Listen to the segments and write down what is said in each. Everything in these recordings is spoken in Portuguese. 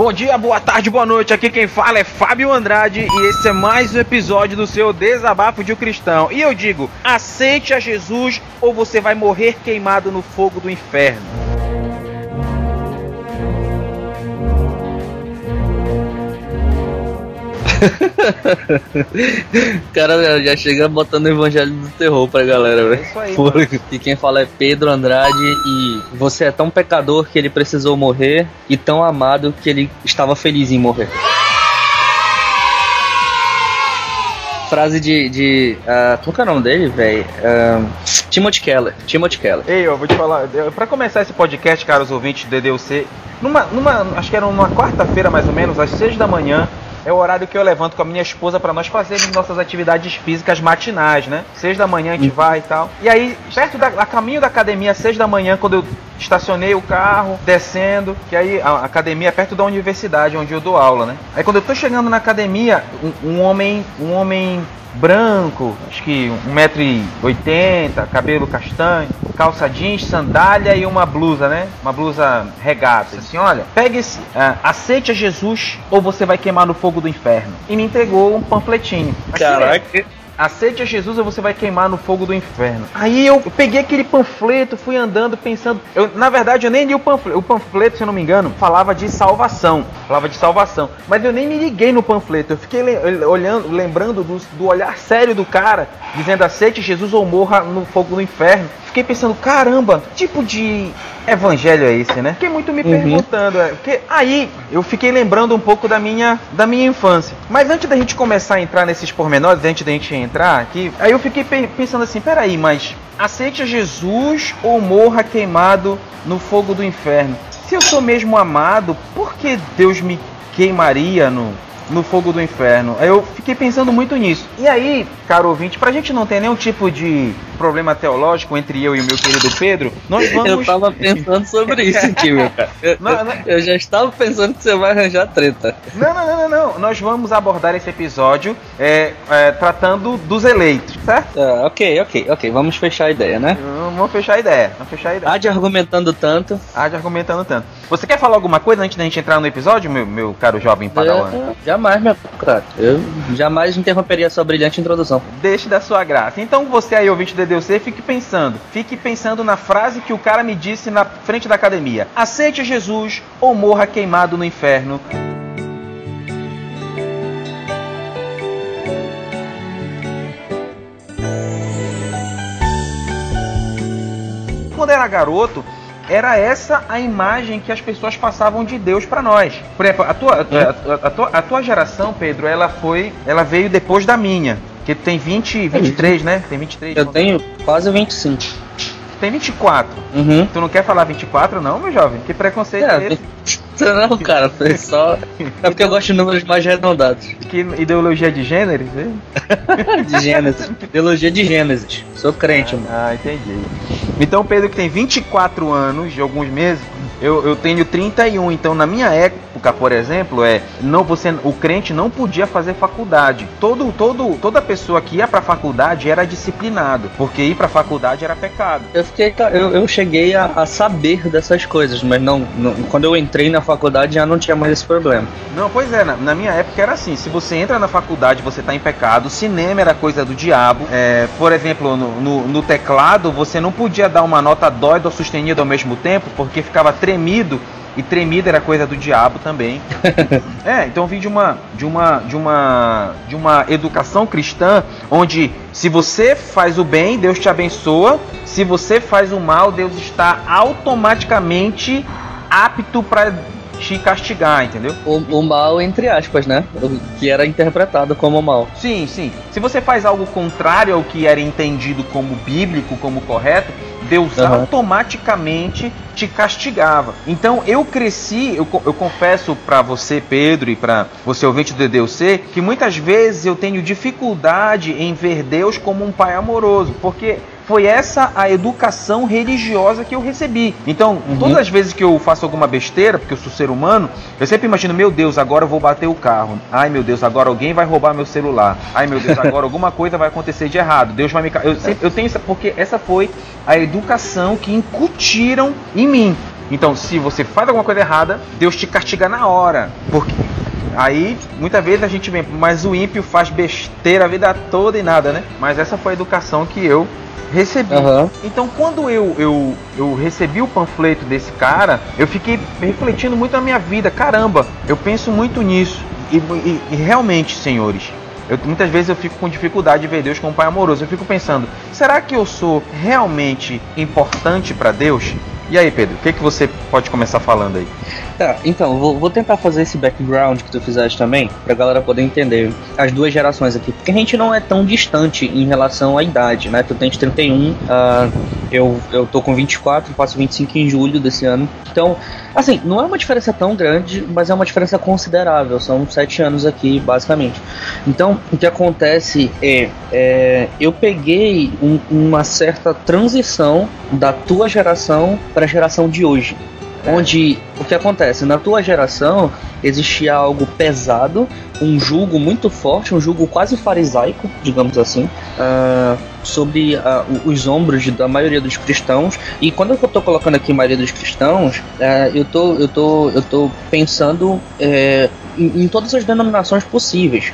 Bom dia, boa tarde, boa noite. Aqui quem fala é Fábio Andrade e esse é mais um episódio do seu Desabafo de um Cristão. E eu digo: aceite a Jesus ou você vai morrer queimado no fogo do inferno. O cara já chega botando o evangelho do terror pra galera, velho. É isso aí. E quem fala é Pedro Andrade e você é tão pecador que ele precisou morrer e tão amado que ele estava feliz em morrer. frase de. de uh, como que é o nome dele, velho? Uh, Timothy Keller. Timothy Keller. Ei, eu vou te falar. Pra começar esse podcast, caros ouvintes do DDUC, numa, numa. Acho que era numa quarta-feira mais ou menos, às seis da manhã, é o horário que eu levanto com a minha esposa para nós fazermos nossas atividades físicas matinais, né? Seis da manhã a gente vai e tal. E aí, perto da a caminho da academia, seis da manhã, quando eu estacionei o carro, descendo, que aí a academia é perto da universidade onde eu dou aula, né? Aí quando eu tô chegando na academia, um, um homem, um homem branco, acho que 1,80m, cabelo castanho, calça jeans, sandália e uma blusa, né? Uma blusa regata. Assim, olha, pegue uh, aceite a Jesus ou você vai queimar no fogo do inferno. E me entregou um panfletinho. Caraca. Aceite a Jesus ou você vai queimar no fogo do inferno. Aí eu peguei aquele panfleto, fui andando pensando. Eu, na verdade, eu nem li o panfleto. O panfleto, se eu não me engano, falava de salvação. Falava de salvação. Mas eu nem me liguei no panfleto. Eu fiquei olhando, lembrando do, do olhar sério do cara, dizendo aceite Jesus ou morra no fogo do inferno fiquei pensando, caramba, que tipo de evangelho é esse, né? Fiquei muito me uhum. perguntando, é, porque aí eu fiquei lembrando um pouco da minha, da minha infância. Mas antes da gente começar a entrar nesses pormenores, antes da gente entrar aqui, aí eu fiquei pensando assim, peraí, mas aceite Jesus ou morra queimado no fogo do inferno? Se eu sou mesmo amado, por que Deus me queimaria no, no fogo do inferno. Eu fiquei pensando muito nisso. E aí, caro ouvinte, pra gente não ter nenhum tipo de problema teológico entre eu e o meu querido Pedro, nós vamos. Eu tava pensando sobre isso aqui, meu cara. Eu, não, não... eu já estava pensando que você vai arranjar treta. Não, não, não, não, não. Nós vamos abordar esse episódio é, é, tratando dos eleitos, certo? Ah, ok, ok, ok. Vamos fechar a ideia, né? Vamos fechar a ideia. Vamos fechar a ideia. Há de argumentando tanto. Há de argumentando tanto. Você quer falar alguma coisa antes da gente entrar no episódio, meu, meu caro jovem padawan? Jamais, meu cara. Eu jamais interromperia sua brilhante introdução. Deixe da sua graça. Então você aí, ouvinte do DDC, fique pensando. Fique pensando na frase que o cara me disse na frente da academia. Aceite Jesus ou morra queimado no inferno. Quando era garoto, era essa a imagem que as pessoas passavam de Deus para nós. Por exemplo, a tua, a, a, a, tua, a tua geração, Pedro, ela foi, ela veio depois da minha, que tem 20, 23, né? Tem 23. Eu tenho quase 25. Tem 24. Uhum. Tu não quer falar 24 não, meu jovem? Que preconceito é, é esse? Não, cara, foi só. É porque eu gosto de números mais arredondados. Que ideologia de gêneros? de Gênesis. Ideologia de Gênesis. Sou crente, ah, mano. Ah, entendi. Então, Pedro, que tem 24 anos, de alguns meses, eu, eu tenho 31, então na minha época, por exemplo, é não você o crente não podia fazer faculdade. Todo todo toda pessoa que ia para faculdade era disciplinado, porque ir para faculdade era pecado. Eu fiquei eu, eu cheguei a, a saber dessas coisas, mas não, não, quando eu entrei na faculdade já não tinha mais esse problema. Não, pois é, na, na minha época era assim, se você entra na faculdade, você tá em pecado, cinema era coisa do diabo. É, por exemplo, no, no, no teclado, você não podia dar uma nota dóida ou sustenida ao mesmo tempo, porque ficava tremido e tremido era coisa do diabo também. é, então vim de uma de uma de uma de uma educação cristã onde se você faz o bem, Deus te abençoa, se você faz o mal, Deus está automaticamente apto para te castigar, entendeu? O, o, mal, entre aspas, né? O, que era interpretado como mal. Sim, sim. Se você faz algo contrário ao que era entendido como bíblico, como correto, Deus uhum. automaticamente te castigava. Então eu cresci, eu, eu confesso para você, Pedro, e para você ouvinte do DDC, que muitas vezes eu tenho dificuldade em ver Deus como um pai amoroso, porque foi essa a educação religiosa que eu recebi. Então, uhum. todas as vezes que eu faço alguma besteira, porque eu sou ser humano, eu sempre imagino, meu Deus, agora eu vou bater o carro. Ai, meu Deus, agora alguém vai roubar meu celular. Ai, meu Deus, agora alguma coisa vai acontecer de errado. Deus vai me. Eu, sempre, eu tenho isso porque essa foi a educação que incutiram em mim. Então, se você faz alguma coisa errada, Deus te castiga na hora. Porque Aí, muitas vezes a gente vem, mas o ímpio faz besteira a vida toda e nada, né? Mas essa foi a educação que eu recebi. Uhum. Então, quando eu, eu, eu recebi o panfleto desse cara, eu fiquei refletindo muito na minha vida. Caramba, eu penso muito nisso. E, e, e realmente, senhores, eu, muitas vezes eu fico com dificuldade de ver Deus como um pai amoroso. Eu fico pensando, será que eu sou realmente importante para Deus? E aí, Pedro, o que, que você pode começar falando aí? Tá, então, vou, vou, tentar fazer esse background que tu fizeste também, pra galera poder entender as duas gerações aqui. Porque a gente não é tão distante em relação à idade, né? Tu tens 31, uh, eu, eu tô com 24, faço 25 em julho desse ano. Então, assim, não é uma diferença tão grande, mas é uma diferença considerável. São 7 anos aqui, basicamente. Então, o que acontece é, é eu peguei um, uma certa transição da tua geração para a geração de hoje. Onde o que acontece? Na tua geração existia algo pesado, um julgo muito forte, um julgo quase farisaico, digamos assim, uh, sobre uh, os ombros da maioria dos cristãos. E quando eu estou colocando aqui maioria dos cristãos, uh, eu tô, eu tô, eu tô pensando eh, em, em, todas as denominações possíveis,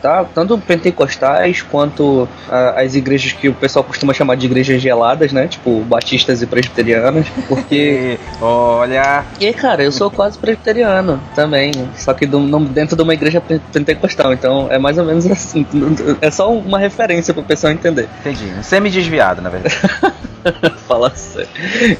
tá? Tanto pentecostais quanto as igrejas que o pessoal costuma chamar de igrejas geladas, né? Tipo batistas e presbiterianas, porque olha. E cara, eu sou quase presbiteriano também, só que do, dentro de uma igreja pentecostal, então é mais ou menos assim. É só uma referência para o pessoal entender. Entendi. Semi-desviado, na verdade. Fala sério.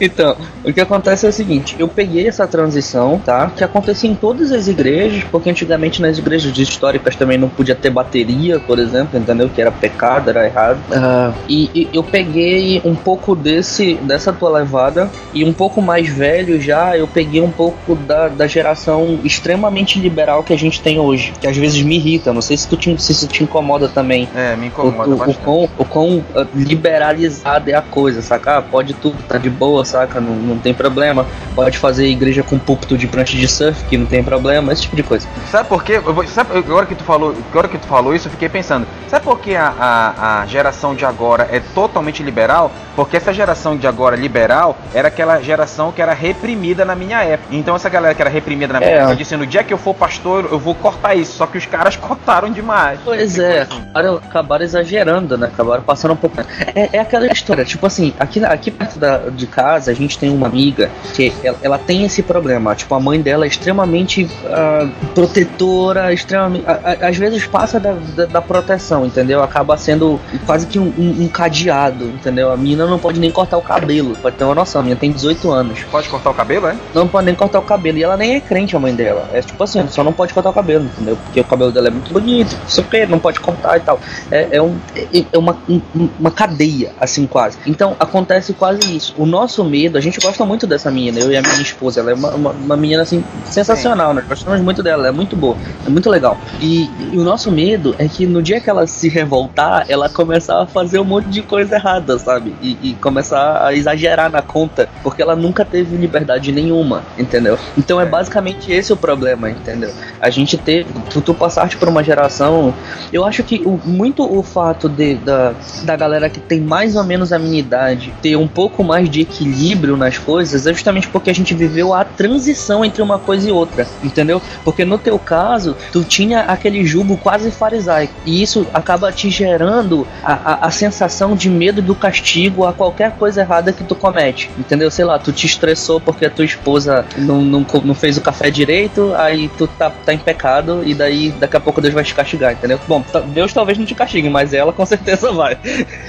Então, o que acontece é o seguinte: eu peguei essa transição, tá? Que acontecia em todas as igrejas, porque antigamente nas igrejas históricas também não podia ter bateria, por exemplo, entendeu? Que era pecado, era errado. Uh, e, e, eu peguei um pouco desse dessa tua levada e um pouco mais velho já, eu peguei um pouco da, da geração extremamente liberal que a gente tem hoje, que às vezes me irrita. Não sei se tu te, se isso te incomoda também. É, me incomoda o, o, o quão, o quão ah, liberalizada é a coisa, saca? Ah, pode tudo, tá de boa, saca? Não, não tem problema. Pode fazer igreja com púlpito de prancha de surf, que não tem problema, esse tipo de coisa. Sabe por quê? Sabe, agora que tu falou, agora que tu falou isso, eu fiquei pensando. Sabe por que a, a, a geração de agora é totalmente liberal? Porque essa geração de agora liberal era aquela geração que era reprimida na minha época. Então essa galera que era reprimida na minha é. época disse, no dia que eu for pastor, eu vou cortar isso. Só que os caras cortaram demais. Pois é, acabaram, acabaram exagerando, né? Acabaram passando um pouco. É, é aquela história, tipo assim, aqui, aqui perto da, de casa a gente tem uma amiga que ela, ela tem esse problema. Tipo, a mãe dela é extremamente uh, protetora, extremamente. às vezes passa da, da, da, proteção, entendeu? Acaba sendo quase que um, um, um, cadeado, entendeu? A menina não pode nem cortar o cabelo, pode ter uma noção. A menina tem 18 anos. Pode cortar o cabelo, é? Não pode nem cortar o cabelo. E ela nem é crente, a mãe dela. É tipo assim, só não pode cortar o cabelo, entendeu? Porque o cabelo dela é muito bonito, não sei o que, não pode cortar e tal. É, é, um, é, é uma, um, uma cadeia, assim, quase. Então, acontece quase isso. O nosso medo, a gente gosta muito dessa menina, eu e a minha esposa. Ela é uma, uma, uma menina, assim, sensacional, Sim. né? Gostamos muito dela, ela é muito boa, é muito legal. E, e, o nosso medo é que no dia que ela se revoltar, ela começar a fazer um monte de coisa errada, sabe? E, e começar a exagerar na conta, porque ela nunca teve liberdade nenhuma, entendeu? Então é, é basicamente esse o problema, entendeu? A gente teve, tu, tu passaste por uma geração, eu acho que o, muito o fato de, da, da galera que tem mais ou menos a minha idade ter um pouco mais de equilíbrio nas coisas é justamente porque a gente viveu a transição entre uma coisa e outra, entendeu? Porque no teu caso, tu tinha aquele jugo quase farisaico, e isso acaba te gerando a, a, a sensação de medo do castigo a qualquer coisa errada que tu comete, entendeu? Sei lá, tu te estressou porque a tua esposa não, não, não fez o café direito, aí tu tá, tá em pecado, e daí daqui a pouco Deus vai te castigar, entendeu? Bom, Deus talvez não te castigue, mas ela com certeza vai.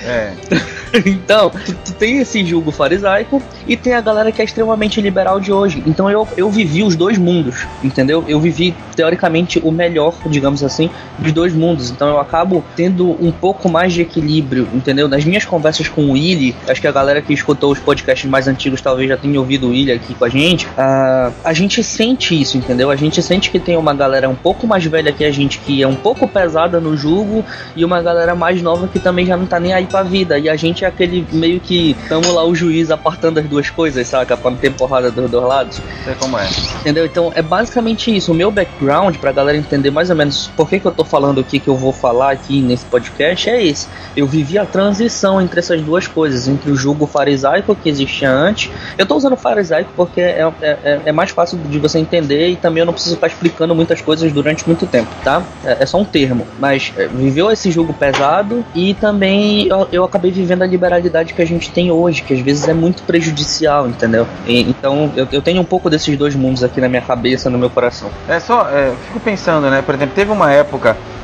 É. então, tu, tu, tem esse julgo farisaico e tem a galera que é extremamente liberal de hoje. Então eu, eu vivi os dois mundos, entendeu? Eu vivi, teoricamente, o melhor, digamos assim, dos dois mundos. Então eu acabo tendo um pouco mais de equilíbrio, entendeu? Nas minhas conversas com o Willy, acho que a galera que escutou os podcasts mais antigos talvez já tenha ouvido o Willy aqui com a gente. Uh, a gente sente isso, entendeu? A gente sente que tem uma galera um pouco mais velha que a gente, que é um pouco pesada no jugo, e uma galera mais nova que também já não tá nem aí pra vida. E a gente é aquele meio que tamo lá o juiz apartando as duas coisas, saca? Pra não ter porrada dos dois lados. Sei como é. Entendeu? Então é basicamente isso. O meu background, pra galera entender mais ou menos por que, que eu tô falando o que, eu vou falar aqui nesse podcast, é esse. Eu vivi a transição entre essas duas coisas, entre o jugo farisaico que existia antes. Eu tô usando farisaico porque é, é, é mais fácil de você entender e também eu não preciso ficar explicando muitas coisas durante muito tempo, tá? É, é só um termo. Mas é, viveu esse jugo pesado e também eu, eu, acabei vivendo a liberalidade que a gente tem hoje, que às vezes é muito prejudicial, entendeu? E, então eu, eu, tenho um pouco desses dois mundos aqui na minha cabeça, no meu coração. É só, é, fico pensando, né? Por exemplo, teve uma época,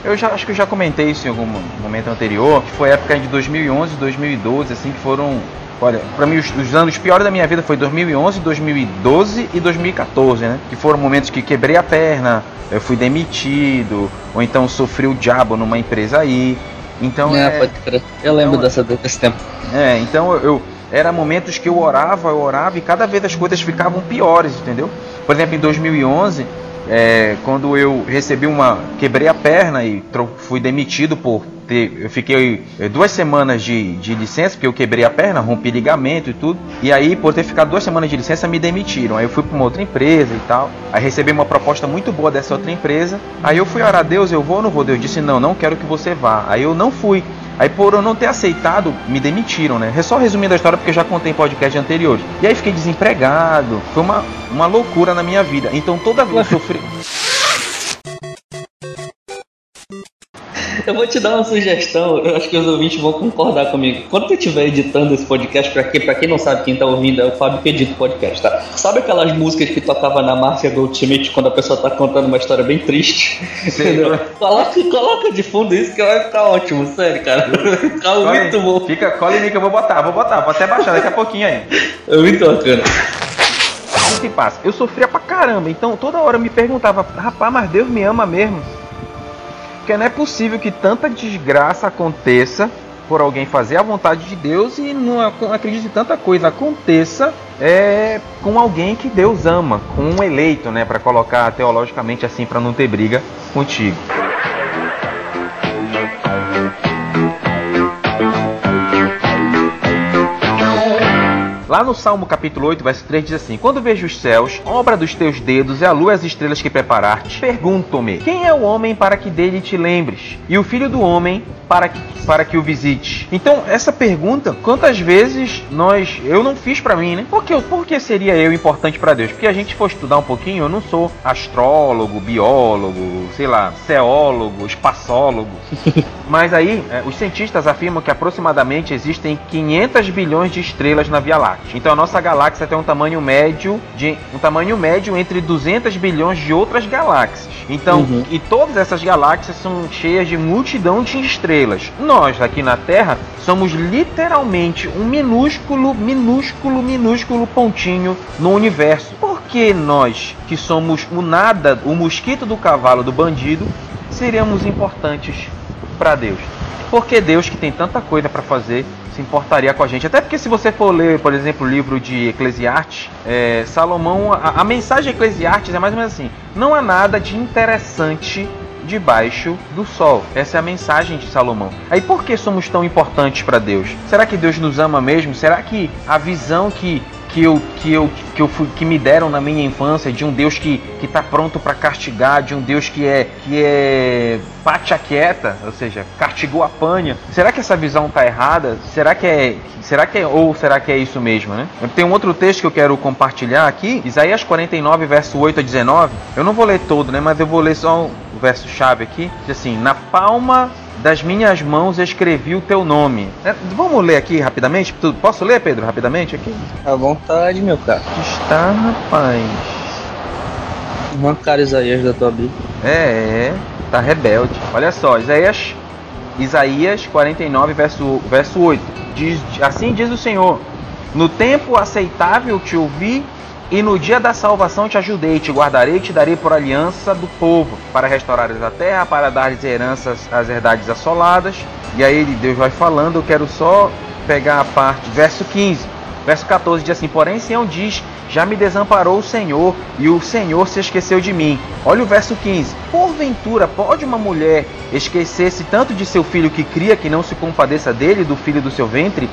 eu já acho que eu já comentei isso em algum momento anterior, que foi a época de 2011, 2012, assim, que foram Olha, para mim os, os, anos piores da minha vida foi 2011, 2012 e 2014, né? Que foram momentos que quebrei a perna, eu fui demitido, ou então sofri o diabo numa empresa aí. Então é, é pode crer. Eu lembro então, dessa, desse tempo. É, então eu, eu era momentos que eu orava, eu orava e cada vez as coisas ficavam piores, entendeu? Por exemplo, em 2011, é, quando eu recebi uma. quebrei a perna e fui demitido por ter. Eu fiquei é, duas semanas de, de licença, porque eu quebrei a perna, rompi ligamento e tudo. E aí, por ter ficado duas semanas de licença, me demitiram. Aí eu fui para uma outra empresa e tal. Aí recebi uma proposta muito boa dessa outra empresa. Aí eu fui orar a Deus, eu vou ou não vou? Deus disse: não, não quero que você vá. Aí eu não fui. Aí por eu não ter aceitado, me demitiram, né? É só resumindo a história porque eu já contei em podcast anteriores. E aí fiquei desempregado. Foi uma, uma loucura na minha vida. Então toda vez que eu sofri. Eu vou te dar uma sugestão, eu acho que os ouvintes vão concordar comigo. Quando tu estiver editando esse podcast, pra, quem, pra quem não sabe, quem tá ouvindo é o Fábio que edita o podcast, tá? Sabe aquelas músicas que tocava na Márcia Goldschmidt quando a pessoa tá contando uma história bem triste? Entendeu? Coloca, coloca de fundo isso que vai ficar ótimo, sério, cara. Vai ficar muito bom. Fica, cola em mim que eu vou botar, vou botar, vou até baixar daqui a pouquinho aí. É muito bacana que passa? Eu sofria pra caramba, então toda hora eu me perguntava, rapaz, mas Deus me ama mesmo. Porque não é possível que tanta desgraça aconteça por alguém fazer a vontade de Deus e não acredite tanta coisa aconteça é, com alguém que Deus ama, com um eleito, né, para colocar teologicamente assim para não ter briga contigo. Lá no Salmo capítulo 8, verso 3 diz assim: Quando vejo os céus, obra dos teus dedos, e a lua e as estrelas que preparaste, pergunto-me: Quem é o homem para que dele te lembres? E o filho do homem para que, para que o visite? Então, essa pergunta, quantas vezes nós. Eu não fiz para mim, né? Por que, por que seria eu importante para Deus? Porque a gente for estudar um pouquinho, eu não sou astrólogo, biólogo, sei lá, ceólogo, espaçólogo. Mas aí, é, os cientistas afirmam que aproximadamente existem 500 bilhões de estrelas na Via Láctea. Então a nossa galáxia tem um tamanho médio de um tamanho médio entre 200 bilhões de outras galáxias. Então, uhum. e todas essas galáxias são cheias de multidão de estrelas. Nós aqui na Terra somos literalmente um minúsculo, minúsculo, minúsculo pontinho no universo. Por que nós, que somos o nada, o mosquito do cavalo do bandido, seríamos importantes para Deus? Porque Deus, que tem tanta coisa para fazer, se importaria com a gente. Até porque se você for ler, por exemplo, o livro de Eclesiastes, é, Salomão, a, a mensagem de Eclesiastes é mais ou menos assim: não há nada de interessante debaixo do sol. Essa é a mensagem de Salomão. Aí por que somos tão importantes para Deus? Será que Deus nos ama mesmo? Será que a visão que que eu que eu que eu fui, que me deram na minha infância de um Deus que está pronto para castigar, de um Deus que é que é patia quieta, ou seja, castigou a panha. Será que essa visão está errada? Será que é será que é ou será que é isso mesmo, né? Tem um outro texto que eu quero compartilhar aqui, Isaías 49 verso 8 a 19. Eu não vou ler todo, né, mas eu vou ler só o verso chave aqui. Diz assim: "Na palma das minhas mãos escrevi o teu nome. É, vamos ler aqui rapidamente? Posso ler, Pedro, rapidamente aqui? À vontade, meu cara. Está, rapaz. Arrancar Isaías da tua Bíblia. É, é, tá rebelde. Olha só, Isaías, Isaías 49, verso, verso 8. Diz, assim diz o Senhor: No tempo aceitável te ouvi e no dia da salvação te ajudei, te guardarei te darei por aliança do povo, para restaurares a terra, para dar-lhes heranças às herdades assoladas. E aí Deus vai falando, eu quero só pegar a parte, verso 15. Verso 14 diz assim: Porém, Sião diz já me desamparou o Senhor e o Senhor se esqueceu de mim. Olha o verso 15. Porventura pode uma mulher esquecer-se tanto de seu filho que cria que não se compadeça dele, do filho do seu ventre?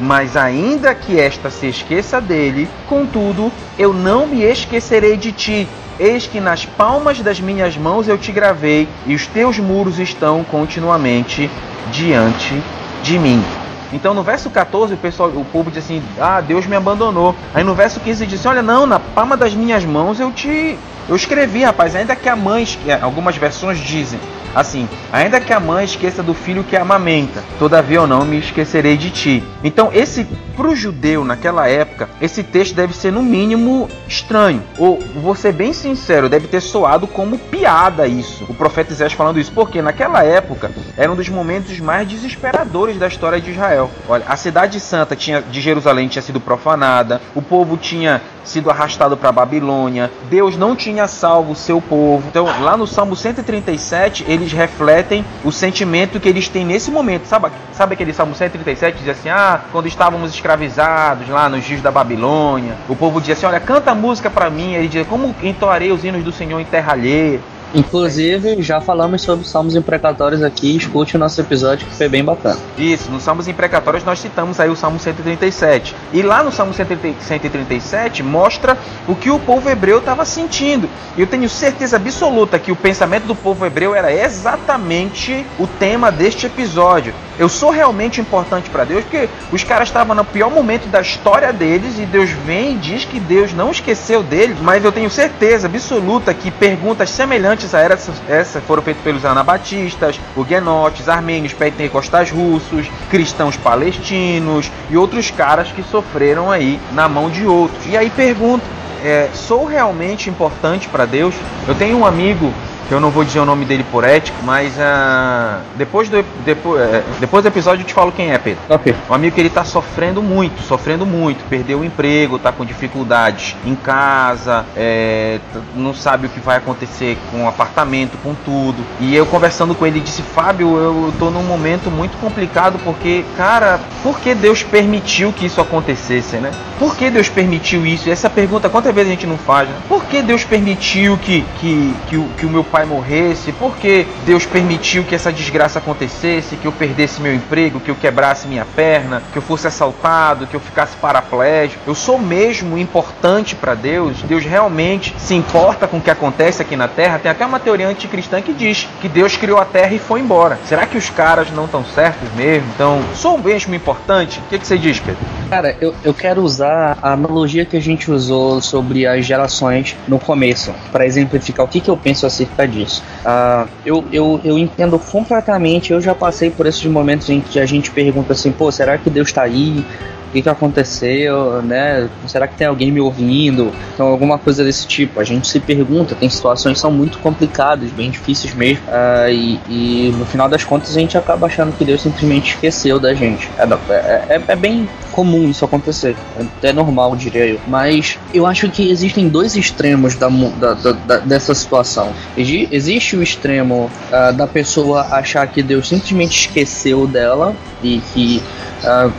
Mas ainda que esta se esqueça dele, contudo, eu não me esquecerei de ti. Eis que nas palmas das minhas mãos eu te gravei, e os teus muros estão continuamente diante de mim. Então no verso 14 o pessoal, o povo diz assim: "Ah, Deus me abandonou". Aí no verso 15 diz: "Olha, não, na palma das minhas mãos eu te eu escrevi, rapaz, ainda que a mãe, algumas versões dizem, Assim, ainda que a mãe esqueça do filho que amamenta, todavia eu não me esquecerei de ti. Então, esse pro judeu naquela época, esse texto deve ser no mínimo estranho. Ou, vou ser bem sincero, deve ter soado como piada isso. O profeta Isaías falando isso, porque naquela época era um dos momentos mais desesperadores da história de Israel. Olha, a cidade santa tinha, de Jerusalém tinha sido profanada, o povo tinha sido arrastado para Babilônia, Deus não tinha salvo o seu povo. Então, lá no Salmo 137, eles refletem o sentimento que eles têm nesse momento. Sabe, sabe aquele Salmo 137 diz assim: "Ah, quando estávamos escravizados lá nos dias da Babilônia, o povo dizia assim: "Olha, canta música para mim". Ele dizia: "Como entoarei os hinos do Senhor em terra alheia?" Inclusive, já falamos sobre salmos imprecatórios aqui, escute o nosso episódio que foi bem bacana. Isso, nos salmos imprecatórios nós citamos aí o Salmo 137. E lá no Salmo 137 mostra o que o povo hebreu estava sentindo. E eu tenho certeza absoluta que o pensamento do povo hebreu era exatamente o tema deste episódio. Eu sou realmente importante para Deus porque os caras estavam no pior momento da história deles e Deus vem e diz que Deus não esqueceu deles, mas eu tenho certeza absoluta que perguntas semelhantes a essa, foram feitas pelos anabatistas, huguenotes, armênios, pentecostais russos, cristãos palestinos e outros caras que sofreram aí na mão de outros. E aí pergunta, é, sou realmente importante para Deus? Eu tenho um amigo que eu não vou dizer o nome dele por ética, mas uh, depois, do, depois, uh, depois do episódio eu te falo quem é, Pedro. Ok. Um amigo que ele tá sofrendo muito, sofrendo muito, perdeu o emprego, tá com dificuldades em casa, é, não sabe o que vai acontecer com o apartamento, com tudo. E eu conversando com ele disse, Fábio, eu tô num momento muito complicado porque, cara, por que Deus permitiu que isso acontecesse, né? Por que Deus permitiu isso? Essa pergunta, quantas vezes a gente não faz, né? Por que Deus permitiu que, que, que, o, que o meu pai morresse, porque Deus permitiu que essa desgraça acontecesse, que eu perdesse meu emprego, que eu quebrasse minha perna, que eu fosse assaltado, que eu ficasse paraplégico. Eu sou mesmo importante para Deus? Deus realmente se importa com o que acontece aqui na Terra? Tem até uma teoria anticristã que diz que Deus criou a Terra e foi embora. Será que os caras não estão certos mesmo? Então, sou mesmo importante? O que, que você diz, Pedro? Cara, eu, eu quero usar a analogia que a gente usou sobre as gerações no começo, para exemplificar o que, que eu penso acerca disso. Uh, eu, eu, eu entendo completamente, eu já passei por esses momentos em que a gente pergunta assim, pô, será que Deus está aí? O que, que aconteceu, né? Será que tem alguém me ouvindo? Então, alguma coisa desse tipo. A gente se pergunta, tem situações que são muito complicadas, bem difíceis mesmo, uh, e, e, no final das contas a gente acaba achando que Deus simplesmente esqueceu da gente. É, é, é, é bem comum isso acontecer, é, é normal, diria eu. Mas eu acho que existem dois extremos da, da, da dessa situação. Existe o extremo uh, da pessoa achar que Deus simplesmente esqueceu dela e que Uh,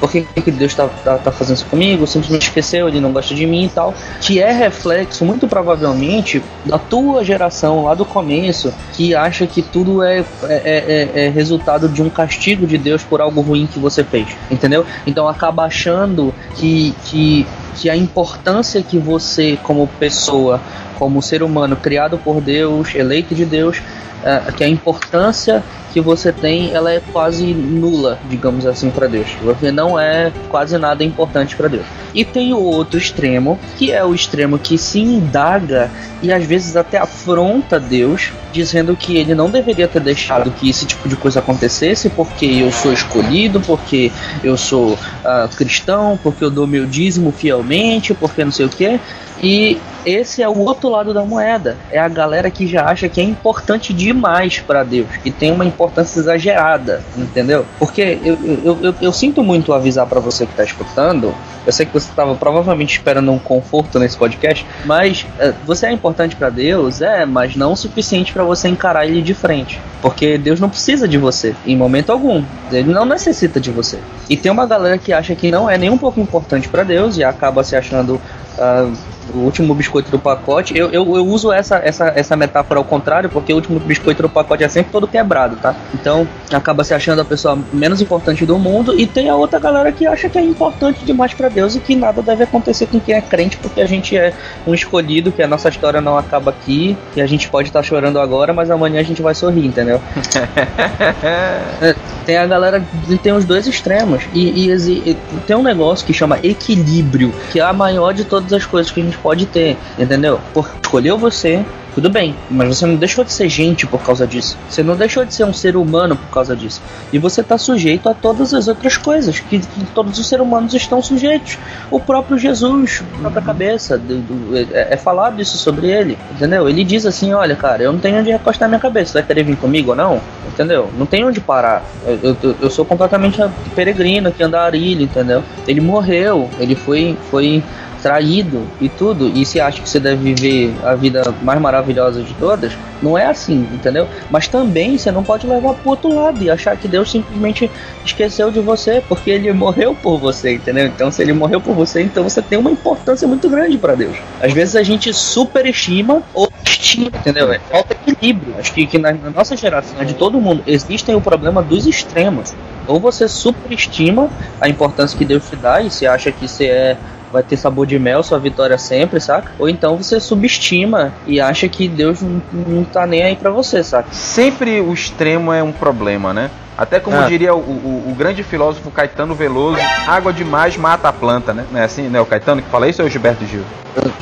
por que, que Deus está tá, tá fazendo isso comigo? Simplesmente esqueceu, ele não gosta de mim e tal. Que é reflexo, muito provavelmente, da tua geração lá do começo, que acha que tudo é, é, é, é, é resultado de um castigo de Deus por algo ruim que você fez. Entendeu? Então acaba achando que, que, que a importância que você, como pessoa, como ser humano criado por Deus, eleito de Deus, uh, que a importância que você tem, ela é quase nula, digamos assim, para Deus. Você não é quase nada importante para Deus. E tem o outro extremo, que é o extremo que se indaga e às vezes até afronta Deus, dizendo que ele não deveria ter deixado que esse tipo de coisa acontecesse, porque eu sou escolhido, porque eu sou uh, cristão, porque eu dou meu dízimo fielmente, porque não sei o que. E esse é o outro lado da moeda. É a galera que já acha que é importante demais para Deus, que tem uma importância exagerada, entendeu? Porque eu, eu, eu, eu sinto muito avisar para você que está escutando. Eu sei que você estava provavelmente esperando um conforto nesse podcast, mas é, você é importante para Deus, é, mas não o suficiente para você encarar ele de frente. Porque Deus não precisa de você em momento algum. Ele não necessita de você. E tem uma galera que acha que não é nem um pouco importante para Deus e acaba se achando Uh, o último biscoito do pacote. Eu, eu, eu, uso essa, essa, essa metáfora ao contrário, porque o último biscoito do pacote é sempre todo quebrado, tá? Então acaba se achando a pessoa menos importante do mundo e tem a outra galera que acha que é importante demais para Deus e que nada deve acontecer com quem é crente, porque a gente é um escolhido, que a nossa história não acaba aqui e a gente pode estar tá chorando agora, mas amanhã a gente vai sorrir, entendeu? é, tem a galera, tem os dois extremos e, e, e tem um negócio que chama equilíbrio, que é a maior de todas as coisas que a gente gente pode ter, entendeu? Por escolheu você, tudo bem, mas você não deixou de ser gente por causa disso. Você não deixou de ser um ser humano por causa disso. E você está sujeito a todas as outras coisas que, que, todos os seres humanos estão sujeitos. O próprio Jesus, a própria cabeça, do, do, é, é, falado isso sobre ele, entendeu? Ele diz assim: Olha, cara, eu não tenho onde recostar minha cabeça. Você vai querer vir comigo ou não? Entendeu? Não tem onde parar. Eu, eu, eu sou completamente peregrino aqui, andarilho, entendeu? Ele morreu, ele foi. foi traído e tudo, e se acha que você deve viver a vida mais maravilhosa de todas, não é assim, entendeu? Mas também você não pode levar pro outro lado e achar que Deus simplesmente esqueceu de você, porque ele morreu por você, entendeu? Então, se ele morreu por você, então você tem uma importância muito grande para Deus. Às vezes a gente superestima ou estima, entendeu? É falta equilíbrio. Acho que, que na, na nossa geração, de todo mundo, existem o problema dos extremos. Ou você superestima a importância que Deus te dá e você acha que você é vai ter sabor de mel, sua vitória sempre, saca? Ou então você subestima e acha que Deus não, não tá nem aí para você, saca? Sempre o extremo é um problema, né? Até como ah. diria o, o, o, grande filósofo Caetano Veloso, água demais mata a planta, né? Não é assim, né? O Caetano que fala isso ou é o Gilberto Gil?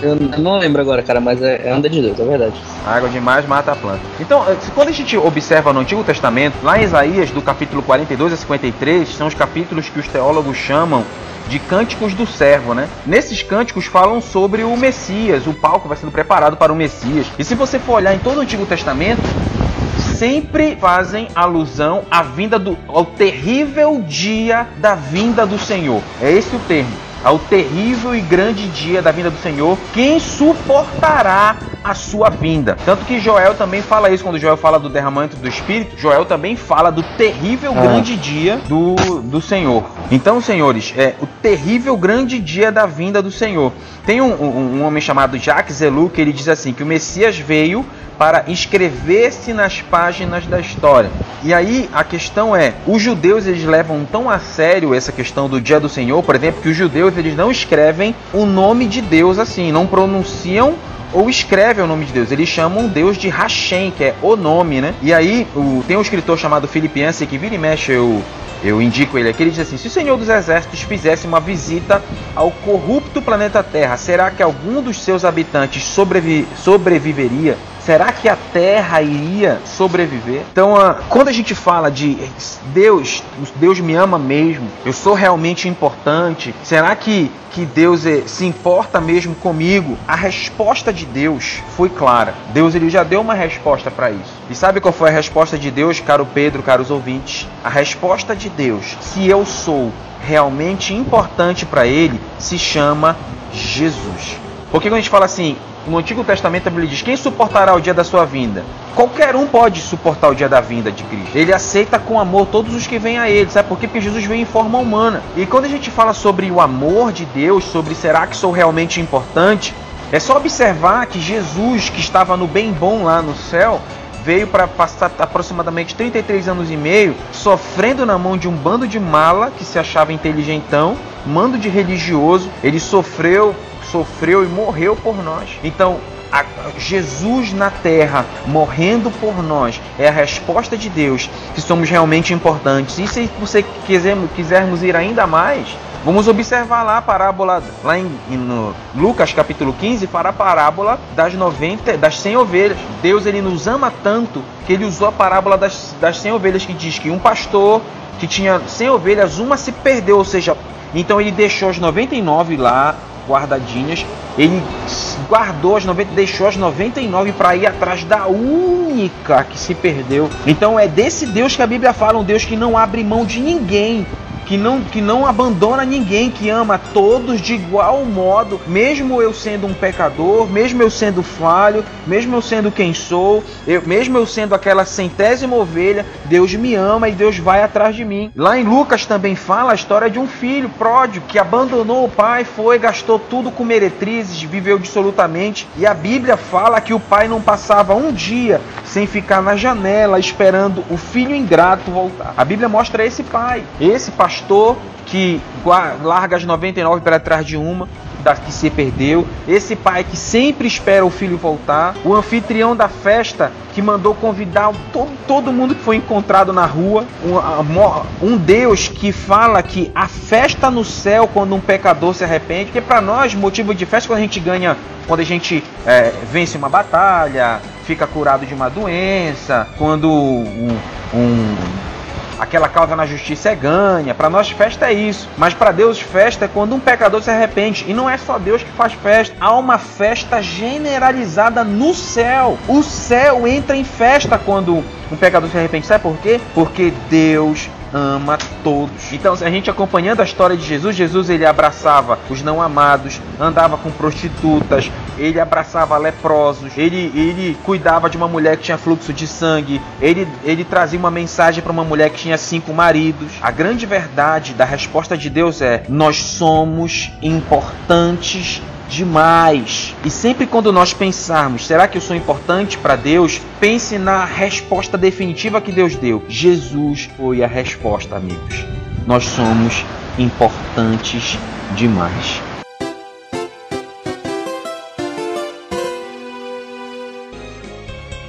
Eu, eu, não lembro agora, cara, mas é, é anda de Deus, é verdade. água demais mata a planta. Então, eh, quando a gente observa no Antigo Testamento, lá em Isaías, do capítulo 42 a 53, são os capítulos que os teólogos chamam de cânticos do servo, né? Nesses cânticos falam sobre o Messias, o palco vai sendo preparado para o Messias. E se você for olhar em todo o Antigo Testamento, sempre fazem alusão à vinda do ao terrível dia da vinda do Senhor. É esse o termo ao terrível e grande dia da vinda do Senhor, quem suportará a sua vinda? Tanto que Joel também fala isso, quando Joel fala do derramamento do Espírito, Joel também fala do terrível ah. grande dia do, do Senhor. Então, senhores, é o terrível grande dia da vinda do Senhor. Tem um, um, um homem chamado Jacques Zelu que ele diz assim, que o Messias veio para inscrever-se nas páginas da história. E aí a questão é, os judeus eles levam tão a sério essa questão do dia do Senhor, por exemplo, que os judeus eles não escrevem o nome de Deus assim, não pronunciam ou escrevem o nome de Deus. Eles chamam Deus de Hashem, que é o nome, né? E aí o, tem um escritor chamado Filipiense que vira e mexe eu eu indico ele aqui, ele diz assim: se o Senhor dos Exércitos fizesse uma visita ao corrupto planeta Terra, será que algum dos seus habitantes sobrevi sobreviveria? Será que a Terra iria sobreviver? Então, uh, quando a gente fala de Deus, Deus me ama mesmo, eu sou realmente importante, será que, que Deus é, se importa mesmo comigo? A resposta de Deus foi clara. Deus ele já deu uma resposta para isso. E sabe qual foi a resposta de Deus, caro Pedro, caros ouvintes? A resposta de Deus, se eu sou realmente importante para Ele, se chama Jesus. Porque quando a gente fala assim, no Antigo Testamento a Bíblia diz: Quem suportará o dia da sua vinda? Qualquer um pode suportar o dia da vinda de Cristo. Ele aceita com amor todos os que vêm a ele. Sabe por quê? Porque Jesus veio em forma humana. E quando a gente fala sobre o amor de Deus, sobre será que sou realmente importante, é só observar que Jesus, que estava no bem bom lá no céu, veio para passar aproximadamente 33 anos e meio sofrendo na mão de um bando de mala que se achava inteligentão, mando de religioso. Ele sofreu sofreu e morreu por nós. Então, Jesus na terra morrendo por nós é a resposta de Deus que somos realmente importantes. E se você quisermos, quisermos ir ainda mais, vamos observar lá a parábola, lá em, no Lucas capítulo 15, para a parábola das 90, das 100 ovelhas. Deus ele nos ama tanto que ele usou a parábola das, das 100 ovelhas que diz que um pastor que tinha 100 ovelhas, uma se perdeu, ou seja, então ele deixou as 99 lá guardadinhas. Ele guardou as 90, deixou as 99 para ir atrás da única que se perdeu. Então é desse Deus que a Bíblia fala, um Deus que não abre mão de ninguém. Que não, que não abandona ninguém, que ama todos de igual modo, mesmo eu sendo um pecador, mesmo eu sendo falho, mesmo eu sendo quem sou, eu, mesmo eu sendo aquela centésima ovelha, Deus me ama e Deus vai atrás de mim. Lá em Lucas também fala a história de um filho pródigo que abandonou o pai, foi, gastou tudo com meretrizes, viveu dissolutamente. E a Bíblia fala que o pai não passava um dia sem ficar na janela esperando o filho ingrato voltar. A Bíblia mostra esse pai, esse pastor que larga as 99 para trás de uma, da que se perdeu, esse pai que sempre espera o filho voltar, o anfitrião da festa que mandou convidar todo, todo mundo que foi encontrado na rua, um, um Deus que fala que a festa no céu quando um pecador se arrepende, porque para nós motivo de festa quando a gente ganha, quando a gente é, vence uma batalha, fica curado de uma doença, quando um, um aquela causa na justiça é ganha. Para nós, festa é isso. Mas para Deus, festa é quando um pecador se arrepende. E não é só Deus que faz festa. Há uma festa generalizada no céu. O céu entra em festa quando um pecador se arrepende. Sabe por quê? Porque Deus ama todos. Então, a gente acompanhando a história de Jesus, Jesus ele abraçava os não amados, andava com prostitutas, ele abraçava leprosos, ele, ele cuidava de uma mulher que tinha fluxo de sangue, ele, ele trazia uma mensagem para uma mulher que tinha cinco maridos. A grande verdade da resposta de Deus é: nós somos importantes demais. E sempre quando nós pensarmos, será que eu sou importante para Deus? Pense na resposta definitiva que Deus deu. Jesus foi a resposta, amigos. Nós somos importantes demais.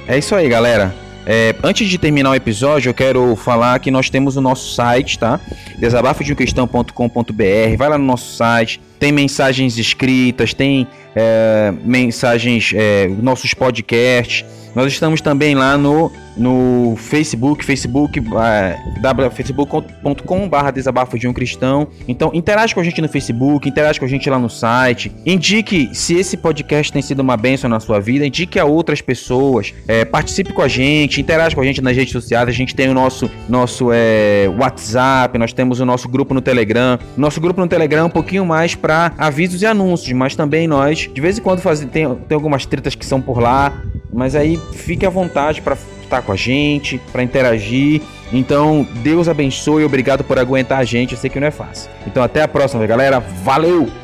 É isso aí, galera. É, antes de terminar o episódio, eu quero falar que nós temos o nosso site, tá? desabafodemcristão.com.br. Vai lá no nosso site, tem mensagens escritas, tem é, mensagens, é, nossos podcasts. Nós estamos também lá no no Facebook, Facebook, uh, facebook.com.br desabafo de um cristão. Então, interage com a gente no Facebook, interage com a gente lá no site. Indique se esse podcast tem sido uma bênção na sua vida, indique a outras pessoas. É, participe com a gente, interage com a gente nas redes sociais. A gente tem o nosso, nosso é, WhatsApp, nós temos o nosso grupo no Telegram. Nosso grupo no Telegram é um pouquinho mais para avisos e anúncios, mas também nós, de vez em quando, faz, tem, tem algumas tretas que são por lá. Mas aí fique à vontade para estar com a gente, para interagir. Então, Deus abençoe obrigado por aguentar a gente. Eu sei que não é fácil. Então, até a próxima, galera. Valeu!